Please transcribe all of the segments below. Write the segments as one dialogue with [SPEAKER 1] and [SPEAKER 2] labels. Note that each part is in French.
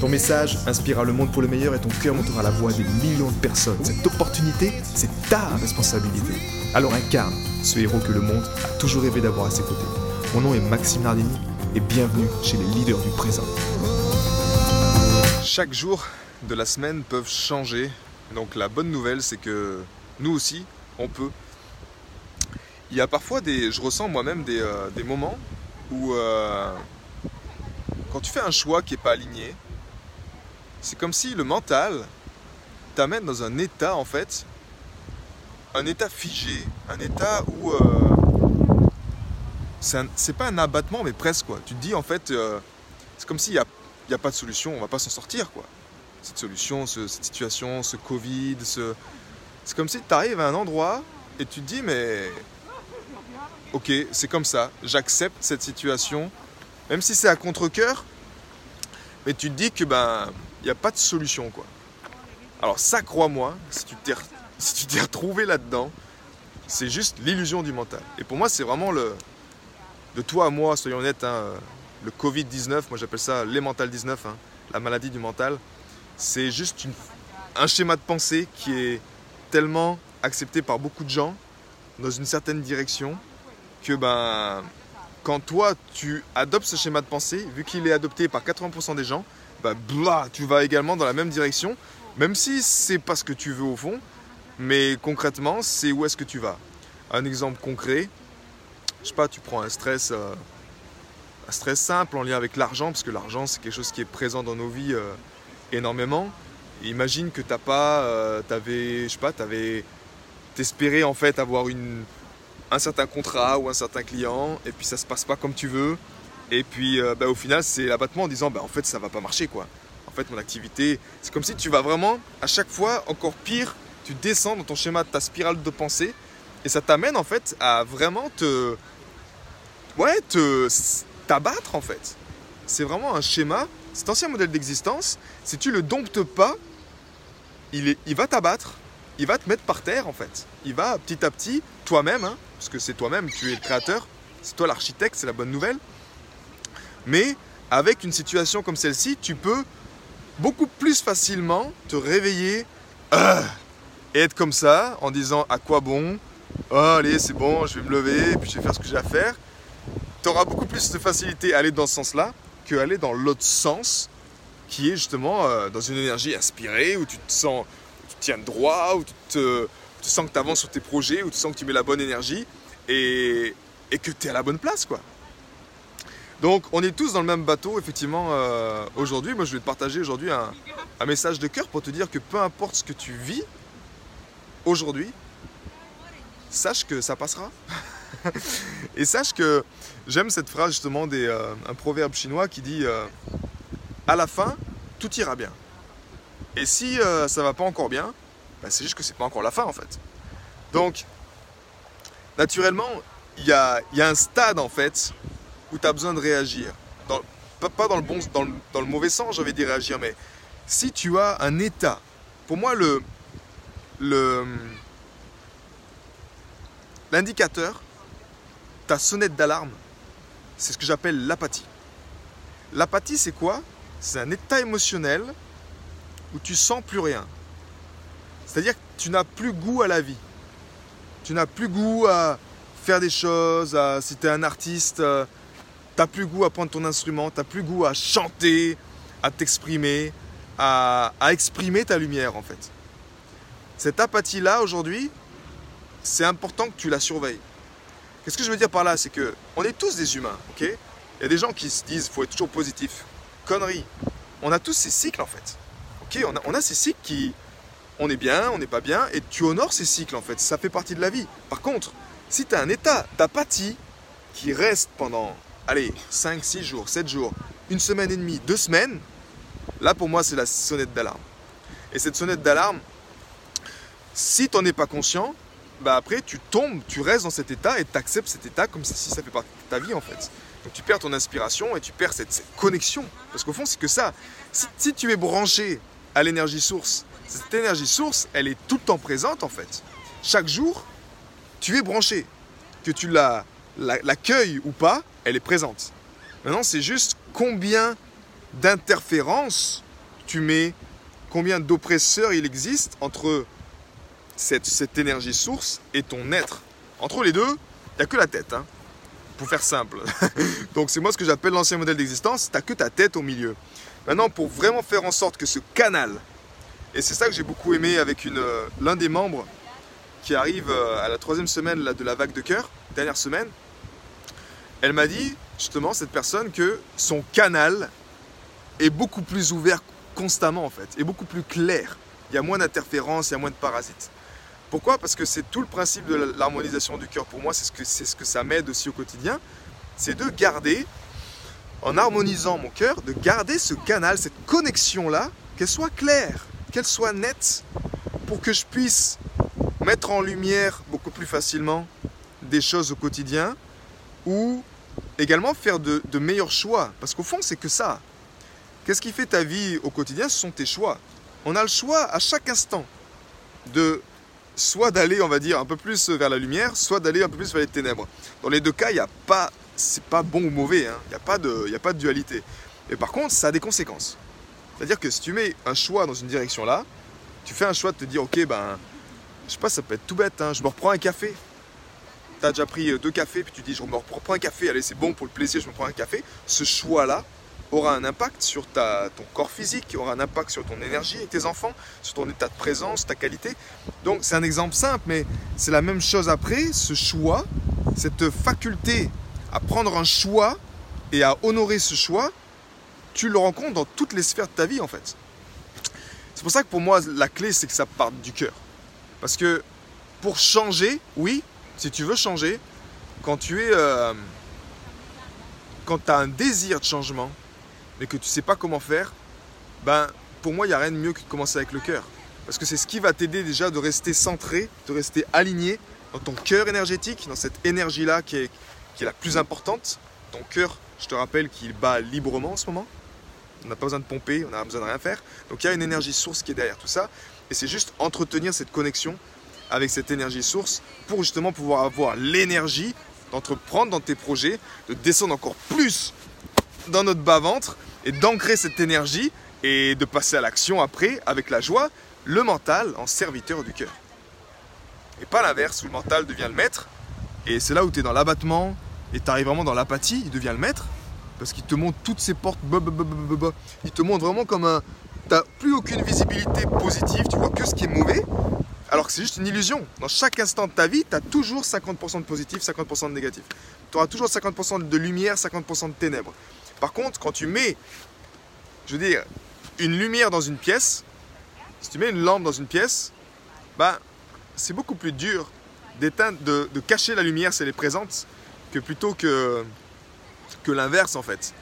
[SPEAKER 1] Ton message inspirera le monde pour le meilleur et ton cœur montera la voix des millions de personnes. Cette opportunité, c'est ta responsabilité. Alors incarne ce héros que le monde a toujours rêvé d'avoir à ses côtés. Mon nom est Maxime Nardini et bienvenue chez les leaders du présent.
[SPEAKER 2] Chaque jour de la semaine peuvent changer. Donc la bonne nouvelle, c'est que nous aussi, on peut. Il y a parfois des, je ressens moi-même des, euh, des moments où euh, quand tu fais un choix qui n'est pas aligné, c'est comme si le mental t'amène dans un état en fait, un état figé, un état où euh, c'est pas un abattement mais presque quoi. Tu te dis en fait, euh, c'est comme s'il n'y a, y a pas de solution, on va pas s'en sortir quoi. Cette solution, ce- cette situation, ce Covid, ce... c'est comme si tu arrives à un endroit et tu te dis mais ok c'est comme ça, j'accepte cette situation, même si c'est à contre-coeur, mais tu te dis que ben n'y a pas de solution quoi. Alors ça crois-moi, si tu t'es si retrouvé là-dedans, c'est juste l'illusion du mental. Et pour moi c'est vraiment le de toi à moi, soyons honnêtes, hein, le Covid-19, moi j'appelle ça les mental 19, hein, la maladie du mental, c'est juste un schéma de pensée qui est tellement accepté par beaucoup de gens dans une certaine direction que ben quand toi tu adoptes ce schéma de pensée, vu qu'il est adopté par 80% des gens, bah tu vas également dans la même direction, même si c'est pas ce que tu veux au fond, mais concrètement, c'est où est-ce que tu vas. Un exemple concret, je sais pas, tu prends un stress, euh, stress simple en lien avec l'argent, parce que l'argent c'est quelque chose qui est présent dans nos vies euh, énormément. Imagine que t'as pas, euh, t'avais, je sais pas, t'avais, t'espérais en fait avoir un certain contrat ou un certain client, et puis ça se passe pas comme tu veux. Et puis euh, bah, au final, c'est l'abattement en disant bah, en fait, ça va pas marcher quoi. En fait, mon activité, c'est comme si tu vas vraiment à chaque fois encore pire, tu descends dans ton schéma de ta spirale de pensée, et ça t'amène en fait à vraiment te. Ouais, te. t'abattre en fait. C'est vraiment un schéma, cet ancien modèle d'existence, si tu le domptes pas, il, est, il va t'abattre, il va te mettre par terre en fait. Il va petit à petit, toi-même, hein, parce que c'est toi-même, tu es le créateur, c'est toi l'architecte, c'est la bonne nouvelle. Mais avec une situation comme celle-ci, tu peux beaucoup plus facilement te réveiller euh, et être comme ça en disant à quoi bon? Oh, allez, c'est bon, je vais me lever et puis je vais faire ce que j'ai à faire. Tu auras beaucoup plus de facilité à aller dans ce sens-là que aller dans l'autre sens qui est justement euh, dans une énergie inspirée où tu te sens, tu te tiens droit, où tu, te, tu sens que tu avances sur tes projets, où tu sens que tu mets la bonne énergie et, et que tu es à la bonne place quoi. Donc on est tous dans le même bateau effectivement euh, aujourd'hui. Moi je vais te partager aujourd'hui un, message de cœur pour te dire que peu importe ce que tu vis aujourd'hui, sache que ça passera. et sache que j'aime cette phrase justement des, euh, proverbe chinois qui dit euh, à la fin tout ira bien. Et si ça va pas encore bien, bah, c'est juste que c'est pas encore la fin en fait. Donc naturellement il y a un stade en fait où tu as besoin de réagir. Pas, dans, le bon, dans, le, dans le mauvais sens, j'avais dit réagir, mais si tu as un état, pour moi, le, l'indicateur, ta sonnette d'alarme, c'est ce que j'appelle l'apathie. L'apathie, c'est quoi? C'est un état émotionnel où tu sens plus rien. C'est-à-dire que tu n'as plus goût à la vie. Tu n'as plus goût à faire des choses, si tu es un artiste, euh, t'as plus goût à prendre ton instrument, t'as plus goût à chanter, à t'exprimer, à, à exprimer ta lumière en fait. Cette apathie-là aujourd'hui, c'est important que tu la surveilles. Qu'est-ce que je veux dire par là? C'est que on est tous des humains, ok? Il y a des gens qui se disent faut être toujours positif. Connerie. On a tous ces cycles en fait. Ok? On a, on a ces cycles qui. On est bien, on n'est pas bien, et tu honores ces cycles en fait. Ça fait partie de la vie. Par contre, si tu as un état d'apathie qui reste pendant, allez, 5, 6 jours, 7 jours, une semaine et demie, deux semaines, là pour moi c'est la sonnette d'alarme. Et cette sonnette d'alarme, si tu n'en es pas conscient, bah après tu tombes, tu restes dans cet état et tu acceptes cet état comme si ça fait partie de ta vie en fait. Donc tu perds ton inspiration et tu perds cette, connexion. Parce qu'au fond, c'est que ça. Si, tu es branché à l'énergie source, cette énergie source, elle est tout le temps présente en fait. Chaque jour, tu es branché. Que tu l'accueilles ou pas, elle est présente. Maintenant, c'est juste combien d'interférences tu mets, combien d'oppresseurs il existe entre cette, énergie source et ton être. Entre les deux, il n'y a que la tête. Hein pour faire simple. Donc c'est moi ce que j'appelle l'ancien modèle d'existence, t'as que ta tête au milieu. Maintenant, pour vraiment faire en sorte que ce canal, et c'est ça que j'ai beaucoup aimé avec euh, l'un des membres qui arrive euh, à la troisième semaine de la vague de cœur, dernière semaine, elle m'a dit justement, cette personne, que son canal est beaucoup plus ouvert constamment en fait, est beaucoup plus clair. Il y a moins d'interférences, il y a moins de parasites. Pourquoi? Parce que c'est tout le principe de l'harmonisation du cœur. Pour moi, c'est ce que, ce que ça m'aide aussi au quotidien. C'est de garder, en harmonisant mon cœur, de garder ce canal, cette connexion-là, qu'elle soit claire, qu'elle soit nette, pour que je puisse mettre en lumière beaucoup plus facilement des choses au quotidien, ou également faire de, meilleurs choix. Parce qu'au fond, c'est que ça. Qu'est-ce qui fait ta vie au quotidien Ce sont tes choix. On a le choix à chaque instant de soit d'aller, on va dire, un peu plus vers la lumière, soit d'aller un peu plus vers les ténèbres. Dans les deux cas, il n'y a pas, c'est pas bon ou mauvais, hein. il n'y a, pas de, a pas de dualité. Mais par contre, ça a des conséquences. C'est-à-dire que si tu mets un choix dans une direction là, tu fais un choix de te dire, ok, ben, je sais pas, ça peut être tout bête, hein, je me reprends un café. Tu as déjà pris euh, deux cafés, puis tu dis, je me reprends un café, allez, c'est bon pour le plaisir, je me prends un café. Ce choix-là, aura un impact sur ta, ton corps physique, aura un impact sur ton énergie et tes enfants, sur ton état de présence, ta qualité. Donc c'est un exemple simple, mais c'est la même chose après, ce choix, cette faculté à prendre un choix et à honorer ce choix, tu le rencontres dans toutes les sphères de ta vie en fait. C'est pour ça que pour moi, la clé, c'est que ça parte du cœur. Parce que pour changer, oui, si tu veux changer, quand tu es... Euh, quand as un désir de changement, mais que tu sais pas comment faire, ben, pour moi, il n'y a rien de mieux que de commencer avec le cœur. Parce que c'est ce qui va t'aider déjà de rester centré, de rester aligné dans ton cœur énergétique, dans cette énergie-là qui est, qui est la plus importante. Ton cœur, je te rappelle qu'il bat librement en ce moment. On n'a pas besoin de pomper, on n'a besoin de rien faire. Donc il y a une énergie source qui est derrière tout ça. Et c'est juste entretenir cette connexion avec cette énergie source pour justement pouvoir avoir l'énergie d'entreprendre dans tes projets, de descendre encore plus dans notre bas-ventre et d'ancrer cette énergie et de passer à l'action après avec la joie, le mental en serviteur du cœur. Et pas l'inverse où le mental devient le maître et c'est là où tu es dans l'abattement et tu arrives vraiment dans l'apathie, il devient le maître parce qu'il te montre toutes ses portes, il te montre vraiment comme un... T'as plus aucune visibilité positive, tu vois que ce qui est mauvais, alors que c'est juste une illusion. Dans chaque instant de ta vie, tu as toujours 50% de positif, 50% de négatif. Tu auras toujours 50% de lumière, 50% de ténèbres. Par contre, quand tu mets, je veux dire, une lumière dans une pièce, si tu mets une lampe dans une pièce, ben, c'est beaucoup plus dur d'éteindre, de, cacher la lumière si elle est présente, que plutôt que, que l'inverse en fait.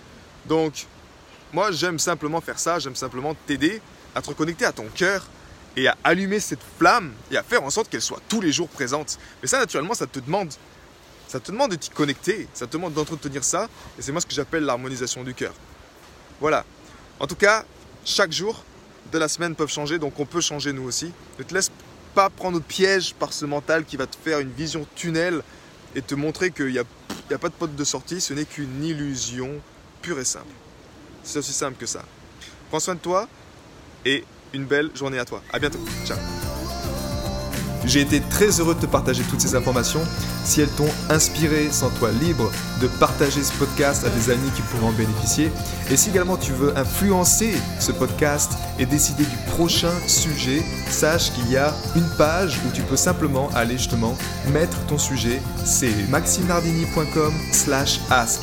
[SPEAKER 2] Donc, moi j'aime simplement faire ça, j'aime simplement t'aider à te reconnecter à ton cœur et à allumer cette flamme et à faire en sorte qu'elle soit tous les jours présente. Mais ça, naturellement, ça te demande ça te demande de t'y connecter, ça te demande d'entretenir ça, et c'est moi ce que j'appelle l'harmonisation du cœur. Voilà. En tout cas, chaque jour de la semaine peuvent changer, donc on peut changer nous aussi. Ne te laisse pas prendre au piège par ce mental qui va te faire une vision tunnel et te montrer qu'il n'y a, a pas de pote de sortie, ce n'est qu'une illusion pure et simple. C'est aussi simple que ça. Prends soin de toi et une belle journée à toi. À bientôt. Ciao.
[SPEAKER 1] J'ai été très heureux de te partager toutes ces informations. Si elles t'ont inspiré, sens-toi libre de partager ce podcast à des amis qui pourraient en bénéficier. Et si également tu veux influencer ce podcast et décider du prochain sujet, sache qu'il y a une page où tu peux simplement aller justement mettre ton sujet. C'est maximardini.com slash ask